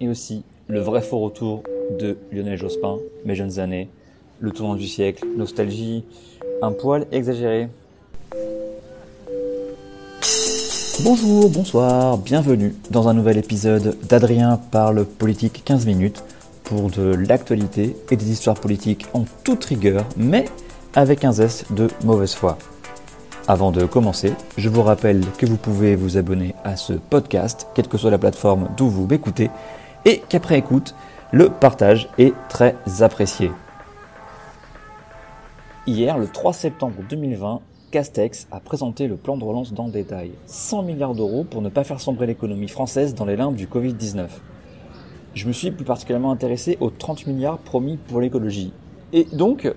et aussi le vrai faux retour de Lionel Jospin, mes jeunes années, le tournant du siècle, nostalgie, un poil exagéré. Bonjour, bonsoir, bienvenue dans un nouvel épisode d'Adrien parle politique 15 minutes pour de l'actualité et des histoires politiques en toute rigueur, mais avec un zeste de mauvaise foi. Avant de commencer, je vous rappelle que vous pouvez vous abonner à ce podcast, quelle que soit la plateforme d'où vous m'écoutez, et qu'après écoute, le partage est très apprécié. Hier, le 3 septembre 2020, Castex a présenté le plan de relance dans le détail. 100 milliards d'euros pour ne pas faire sombrer l'économie française dans les limbes du Covid-19. Je me suis plus particulièrement intéressé aux 30 milliards promis pour l'écologie. Et donc,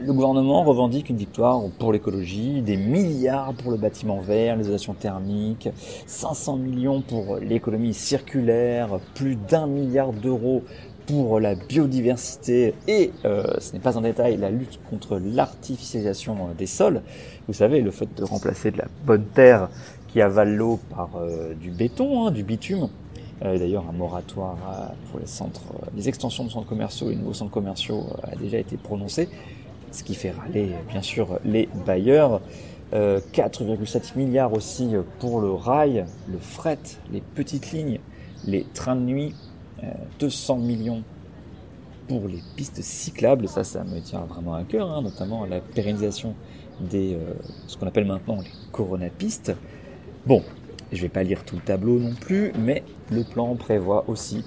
le gouvernement revendique une victoire pour l'écologie, des milliards pour le bâtiment vert, l'isolation thermique, 500 millions pour l'économie circulaire, plus d'un milliard d'euros pour la biodiversité et, euh, ce n'est pas un détail, la lutte contre l'artificialisation des sols. Vous savez, le fait de remplacer de la bonne terre qui avale l'eau par euh, du béton, hein, du bitume. Euh, D'ailleurs, un moratoire pour les centres, les extensions de centres commerciaux et nouveaux centres commerciaux a déjà été prononcé ce qui fait râler bien sûr les bailleurs. 4,7 euh, milliards aussi pour le rail, le fret, les petites lignes, les trains de nuit, 200 euh, millions pour les pistes cyclables, ça ça me tient vraiment à cœur, hein, notamment la pérennisation des euh, ce qu'on appelle maintenant les coronapistes. Bon, je vais pas lire tout le tableau non plus, mais le plan prévoit aussi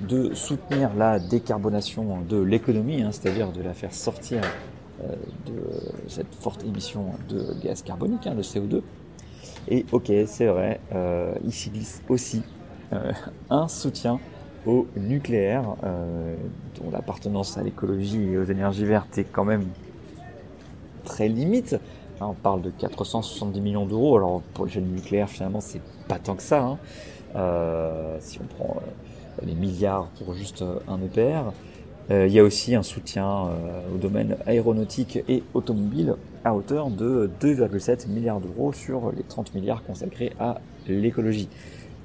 de soutenir la décarbonation de l'économie, hein, c'est-à-dire de la faire sortir de cette forte émission de gaz carbonique, hein, le CO2. Et ok, c'est vrai, euh, il s'y glisse aussi euh, un soutien au nucléaire, dont l'appartenance à l'écologie et aux énergies vertes est quand même très limite. On parle de 470 millions d'euros. Alors pour le jeune nucléaire, finalement, c'est pas tant que ça. Hein. si on prend les milliards pour juste un EPR, euh, il y a aussi un soutien euh, au domaine aéronautique et automobile à hauteur de 2,7 milliards d'euros sur les 30 milliards consacrés à l'écologie.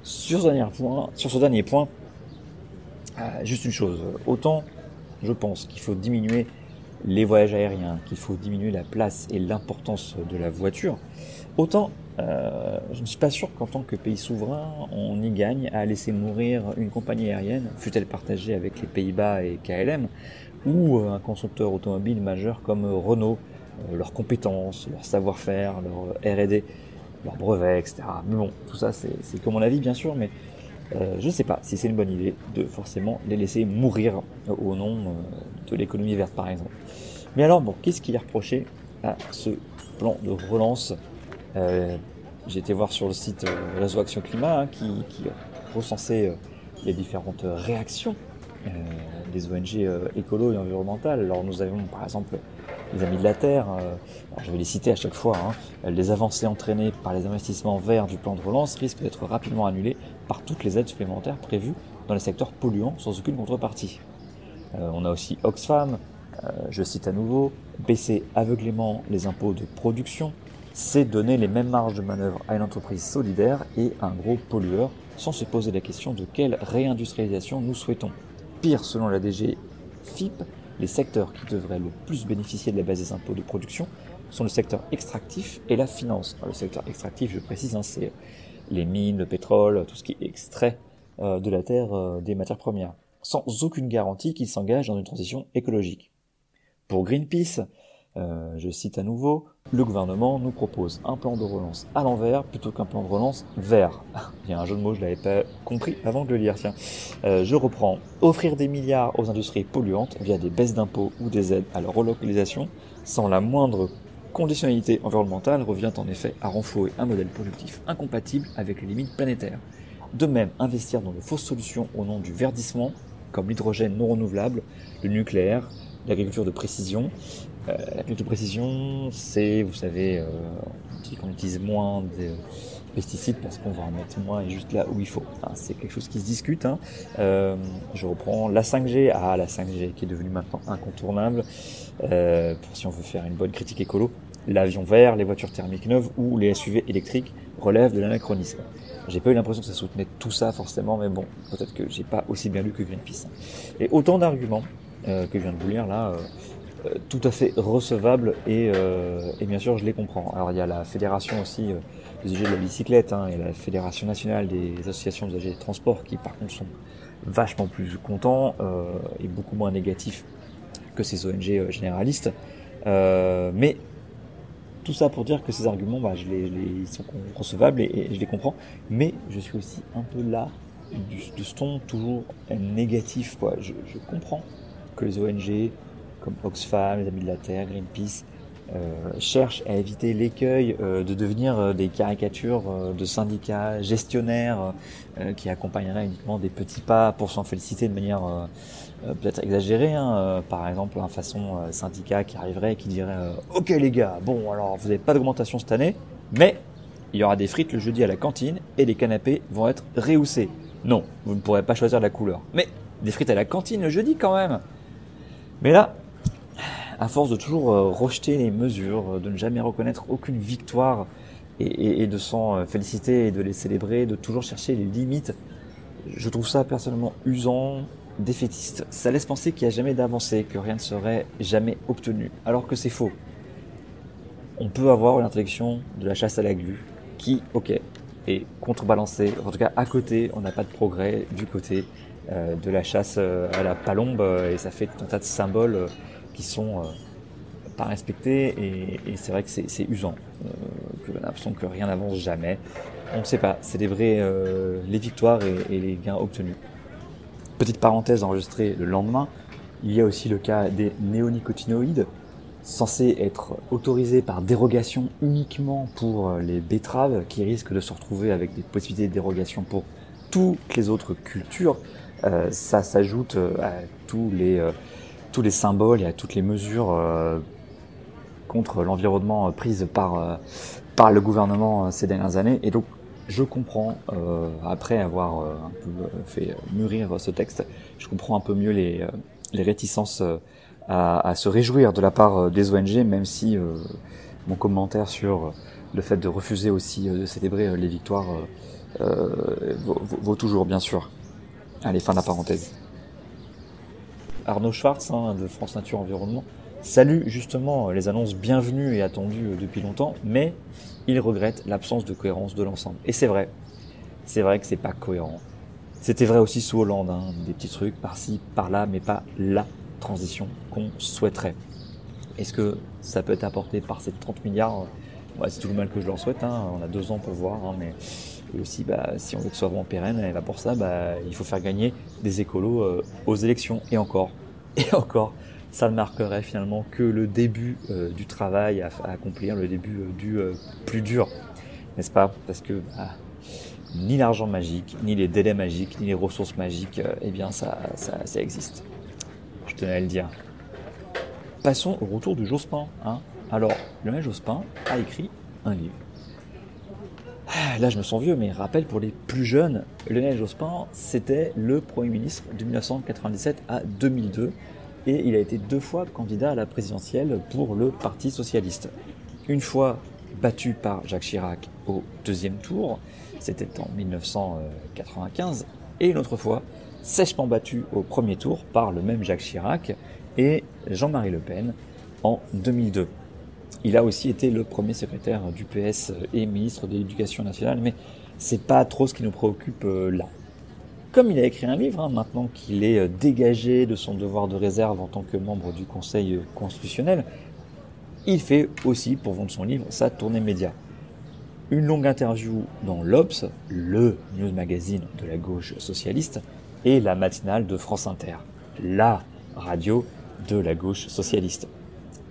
Sur ce dernier point, sur ce dernier point euh, juste une chose, autant je pense qu'il faut diminuer les voyages aériens, qu'il faut diminuer la place et l'importance de la voiture, autant euh, je ne suis pas sûr qu'en tant que pays souverain, on y gagne à laisser mourir une compagnie aérienne, fut-elle partagée avec les Pays-Bas et KLM, ou euh, un constructeur automobile majeur comme Renault, euh, leurs compétences, leur savoir-faire, leur R&D, leurs brevets, etc. Mais bon, tout ça c'est que mon avis bien sûr, mais je ne sais pas si c'est une bonne idée de forcément les laisser mourir au nom de l'économie verte par exemple. Mais alors bon, qu'est-ce qui est reproché à ce plan de relance? J'ai été voir sur le site euh, Réseau Action Climat hein, qui, qui, recensait euh, les différentes réactions des ONG écolo et environnementales. Alors nous avons par exemple les Amis de la Terre, je vais les citer à chaque fois, hein. les avancées entraînées par les investissements verts du plan de relance risquent d'être rapidement annulées par toutes les aides supplémentaires prévues dans les secteurs polluants sans aucune contrepartie. on a aussi Oxfam, je cite à nouveau, baisser aveuglément les impôts de production, c'est donner les mêmes marges de manœuvre à une entreprise solidaire et à un gros pollueur sans se poser la question de quelle réindustrialisation nous souhaitons. Pire, selon la DG FIP, les secteurs qui devraient le plus bénéficier de la base des impôts de production sont le secteur extractif et la finance. le secteur extractif, je précise, hein, c'est les mines, le pétrole, tout ce qui est extrait euh, de la terre euh, des matières premières, sans aucune garantie qu'ils s'engagent dans une transition écologique. Pour Greenpeace, euh, je cite à nouveau, le gouvernement nous propose un plan de relance à l'envers plutôt qu'un plan de relance vert. Il y a un jeu de mots, je l'avais pas compris avant de le lire. Tiens, euh, je reprends. Offrir des milliards aux industries polluantes via des baisses d'impôts ou des aides à leur relocalisation, sans la moindre conditionnalité environnementale, revient en effet à renflouer un modèle productif incompatible avec les limites planétaires. De même, investir dans de fausses solutions au nom du verdissement, comme l'hydrogène non renouvelable, le nucléaire, l'agriculture de précision. Euh, de précision, c'est, vous savez, euh, on dit qu'on utilise moins de pesticides parce qu'on va en mettre moins et juste là où il faut. c'est quelque chose qui se discute. Hein. Euh, je reprends la 5G. Ah, la 5G qui est devenue maintenant incontournable. Euh, pour si on veut faire une bonne critique écolo, l'avion vert, les voitures thermiques neuves ou les SUV électriques relèvent de l'anachronisme. J'ai pas eu l'impression que ça soutenait tout ça forcément, mais bon, peut-être que j'ai pas aussi bien lu que Greenpeace. Et autant d'arguments euh, que je viens de vous lire là, euh, tout à fait recevables et, et, bien sûr je les comprends. Alors il y a la fédération aussi des usagers de la bicyclette hein, et la fédération nationale des associations d'usagers des transports qui par contre sont vachement plus contents et beaucoup moins négatifs que ces ONG généralistes. mais tout ça pour dire que ces arguments, bah, ils sont recevables et, je les comprends. Mais je suis aussi un peu là de ce ton toujours négatif. Quoi. Je, comprends que les ONG comme Oxfam, les Amis de la Terre, Greenpeace, euh, cherchent à éviter l'écueil euh, de devenir euh, des caricatures euh, de syndicats gestionnaires euh, qui accompagneraient uniquement des petits pas pour s'en féliciter de manière euh, peut-être exagéré, hein, par exemple un façon syndicat qui arriverait et qui dirait Ok les gars, bon alors vous n'avez pas d'augmentation cette année, mais il y aura des frites le jeudi à la cantine et les canapés vont être réhaussés. Non, vous ne pourrez pas choisir la couleur. Mais des frites à la cantine le jeudi quand même. Mais là, à force de toujours rejeter les mesures, de ne jamais reconnaître aucune victoire et, de s'en féliciter et de les célébrer, de toujours chercher les limites, je trouve ça personnellement usant, défaitiste. Ça laisse penser qu'il n'y a jamais d'avancée, que rien ne serait jamais obtenu, alors que c'est faux. On peut avoir une intellection de la chasse à la glu qui, ok, est contrebalancée. En tout cas, à côté, on n'a pas de progrès du côté euh, de la chasse euh, à la palombe et ça fait tout un tas de symboles euh, sont pas respectés et, c'est vrai que c'est usant, que a l'impression que rien n'avance jamais. On ne sait pas célébrer les victoires et les gains obtenus. Petite parenthèse enregistrée le lendemain, il y a aussi le cas des néonicotinoïdes, censés être autorisés par dérogation uniquement pour euh, les betteraves, qui risquent de se retrouver avec des possibilités de dérogation pour toutes les autres cultures. Euh, ça s'ajoute euh, à tous les, tous les symboles et à toutes les mesures contre l'environnement prises par, par le gouvernement ces dernières années. Et donc je comprends, euh, après avoir euh, un peu euh, fait mûrir ce texte, je comprends un peu mieux les, les réticences à, se réjouir de la part des ONG, même si mon commentaire sur le fait de refuser aussi de célébrer les victoires vaut, toujours, bien sûr. Allez, fin de la parenthèse. Arnaud Schwartz, hein, de France Nature Environnement, salue justement les annonces bienvenues et attendues depuis longtemps, mais il regrette l'absence de cohérence de l'ensemble. Et c'est vrai, c'est vrai que c'est pas cohérent. C'était vrai aussi sous Hollande, hein, des petits trucs par-ci, par-là, mais pas la transition qu'on souhaiterait. Est-ce que ça peut être apporté par ces 30 milliards? C'est tout le mal que je leur souhaite, hein. on a deux ans pour voir, mais aussi bah, si on veut que ce soit vraiment pérenne, et pour ça, bah, il faut faire gagner des écolos euh, aux élections, et encore, et encore ça ne marquerait finalement que le début euh, du travail à, accomplir, le début euh, du plus dur, n'est-ce pas? Parce que bah, ni l'argent magique, ni les délais magiques, ni les ressources magiques, eh bien ça, ça, ça, existe. Je tenais à le dire. Passons au retour du Jospin. Hein Alors, Lionel Jospin a écrit un livre. Là, je me sens vieux, mais rappel pour les plus jeunes, Lionel Jospin, c'était le Premier ministre de 1997 à 2002 et il a été deux fois candidat à la présidentielle pour le Parti socialiste. Une fois battu par Jacques Chirac au deuxième tour, c'était en 1995, et une autre fois sèchement battu au premier tour par le même Jacques Chirac et Jean-Marie Le Pen en 2002. Il a aussi été le premier secrétaire du PS et ministre de l'Éducation nationale, mais c'est pas trop ce qui nous préoccupe euh, là. Comme il a écrit un livre, hein, maintenant qu'il est euh, dégagé de son devoir de réserve en tant que membre du Conseil constitutionnel, il fait aussi, pour vendre son livre, sa tournée média. Une longue interview dans l'Obs, le news magazine de la gauche socialiste, et la matinale de France Inter, la radio de la gauche socialiste.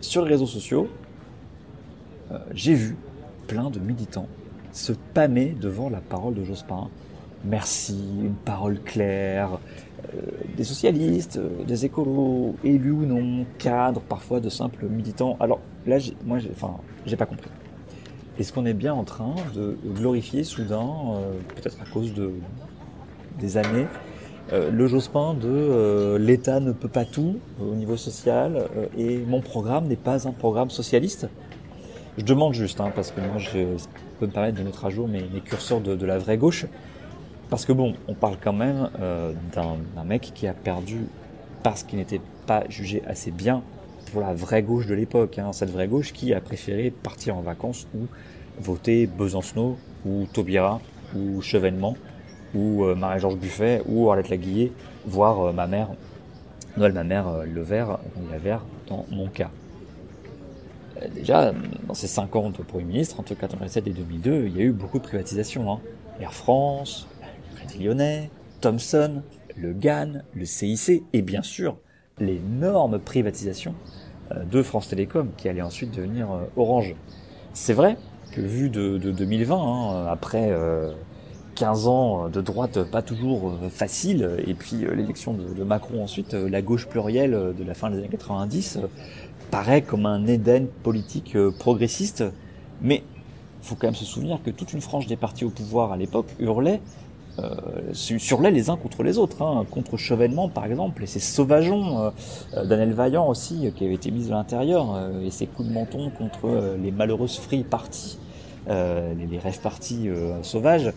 Sur les réseaux sociaux, euh, j'ai vu plein de militants se pâmer devant la parole de Jospin merci, une parole claire, euh, des socialistes, euh, des écolos, élus ou non, cadres, parfois de simples militants. Alors là, moi, j'ai, enfin, pas compris. Est-ce qu'on est bien en train de glorifier soudain, peut-être à cause de des années, le Jospin de l'État ne peut pas tout au niveau social et mon programme n'est pas un programme socialiste? Je demande juste, hein, parce que moi, je peux me permettre de mettre à jour mes, curseurs de, la vraie gauche. Parce que bon, on parle quand même euh, d'un mec qui a perdu parce qu'il n'était pas jugé assez bien pour la vraie gauche de l'époque. Hein, cette vraie gauche qui a préféré partir en vacances ou voter Besancenot ou Taubira ou Chevènement ou euh, Marie-Georges Buffet ou Arlette Laguillet, voire euh, ma mère, Noël ma mère, le vert, il y a vert dans mon cas. Déjà, dans ces 50 premiers ministres, entre 1987 et 2002, il y a eu beaucoup de privatisations. Hein. Air France, Lyonnais, Thomson, le GAN, le CIC et bien sûr l'énorme privatisation euh, de France Télécom qui allait ensuite devenir euh, Orange. C'est vrai que vu de, 2020, hein, après 15 euh, ans de droite pas toujours facile, et puis l'élection de, Macron ensuite, la gauche plurielle de la fin des années 90 paraît comme un Éden politique progressiste, mais il faut quand même se souvenir que toute une frange des partis au pouvoir à l'époque hurlait euh, surlaient les uns contre les autres, hein, contre Chevènement par exemple, et ces sauvageons euh, euh d'Anel Vaillant aussi, euh, qui avait été mis à l'intérieur, et ses coups de menton contre les malheureuses free parties, les, les rêves parties sauvages.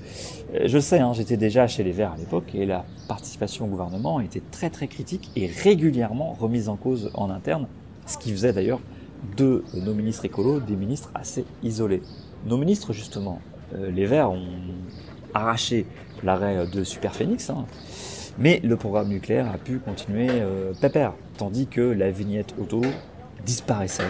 je sais, hein, j'étais déjà chez les Verts à l'époque, et la participation au gouvernement était très très critique et régulièrement remise en cause en interne, ce qui faisait d'ailleurs de nos ministres écolos des ministres assez isolés. Nos ministres, justement, les Verts ont arraché l'arrêt de Super Phoenix. Hein. Mais le programme nucléaire a pu continuer euh, pépère, tandis que la vignette auto disparaissait.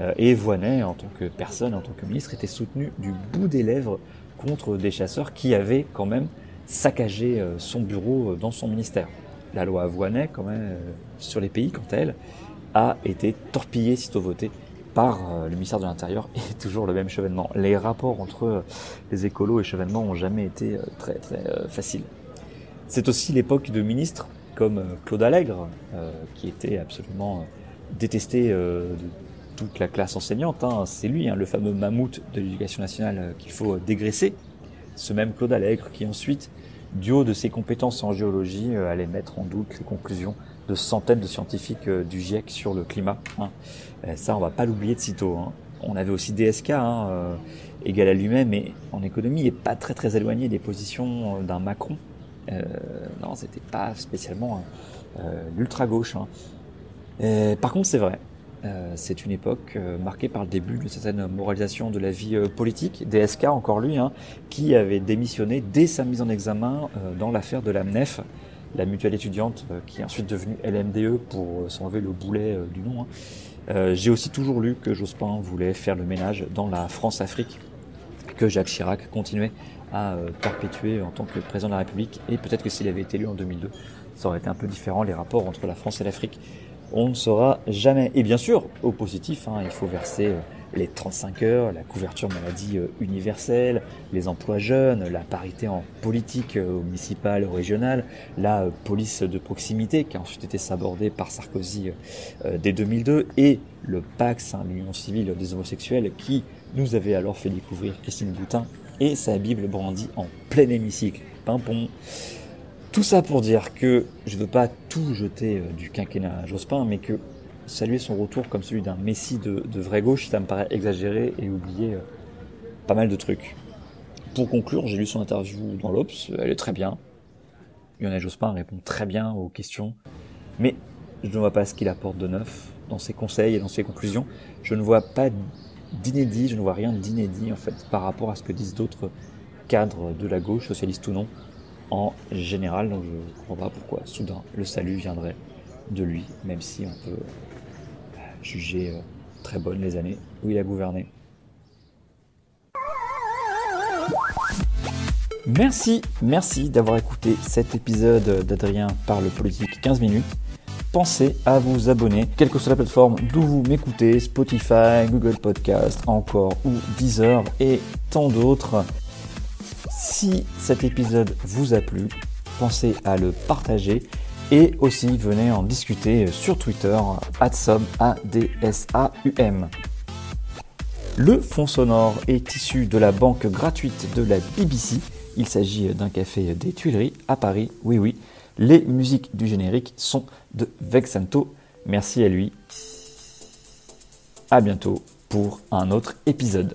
Euh, et Voinet, en tant que personne, en tant que ministre, était soutenu du bout des lèvres contre des chasseurs qui avaient quand même saccagé euh, son bureau dans son ministère. La loi Voinet, quand même, sur les pays, quant à elle, a été torpillée sitôt votée par le ministère de l'Intérieur et toujours le même chevènement. Les rapports entre les écolos et chevènement ont jamais été très très faciles. C'est aussi l'époque de ministres comme Claude Allègre, qui était absolument détesté de toute la classe enseignante. Hein. C'est lui, hein, le fameux mammouth de l'éducation nationale qu'il faut dégraisser. Ce même Claude Allègre qui ensuite, du haut de ses compétences en géologie, allait mettre en doute les conclusions de centaines de scientifiques euh, du GIEC sur le climat. Hein. Euh, ça, on va pas l'oublier de sitôt. Hein. On avait aussi DSK, hein, euh, égal à lui-même, mais en économie, et pas très très éloigné des positions d'un Macron. Euh, non, c'était pas spécialement l'ultra gauche. Hein. par contre, c'est vrai. C'est une époque marquée par le début d'une certaine moralisation de la vie politique. DSK, encore lui, hein, qui avait démissionné dès sa mise en examen dans l'affaire de la MNEF, la mutuelle étudiante, euh, qui est ensuite devenue LMDE pour euh, s'enlever le boulet euh, du nom. Hein. J'ai aussi toujours lu que Jospin voulait faire le ménage dans la France-Afrique, que Jacques Chirac continuait à perpétuer en tant que président de la République, et peut-être que s'il avait été élu en 2002, ça aurait été un peu différent les rapports entre la France et l'Afrique. On ne saura jamais. Et bien sûr, au positif, hein, il faut verser les 35 heures, la couverture maladie euh, universelle, les emplois jeunes, la parité en politique euh, municipale, régionale, la euh, police de proximité qui a ensuite été sabordée par Sarkozy dès 2002 et le Pax, l'union civile des homosexuels qui nous avait alors fait découvrir Christine Boutin et sa Bible brandie en plein hémicycle. Pimpon. Tout ça pour dire que je ne veux pas tout jeter du quinquennat Jospin, mais que saluer son retour comme celui d'un messie de, vraie gauche, ça me paraît exagéré et oublier euh, pas mal de trucs. Pour conclure, j'ai lu son interview dans l'Obs, elle est très bien. Lionel Jospin répond très bien aux questions, mais je ne vois pas ce qu'il apporte de neuf dans ses conseils et dans ses conclusions. Je ne vois pas d'inédit, je ne vois rien d'inédit en fait par rapport à ce que disent d'autres cadres de la gauche, socialistes ou non, en général. Donc je ne comprends pas pourquoi soudain le salut viendrait de lui, même si on peut jugé euh, très bonnes les années où il a gouverné. Merci, merci d'avoir écouté cet épisode d'Adrien parle politique 15 minutes. Pensez à vous abonner, quelle que soit la plateforme d'où vous m'écoutez, Spotify, Google Podcast, encore ou Deezer et tant d'autres. Si cet épisode vous a plu, pensez à le partager et aussi venez en discuter sur Twitter @som Le fond sonore est issu de la banque gratuite de la BBC. Il s'agit d'un café des Tuileries à Paris. Oui oui, les musiques du générique sont de Vexanto. Merci à lui. À bientôt pour un autre épisode.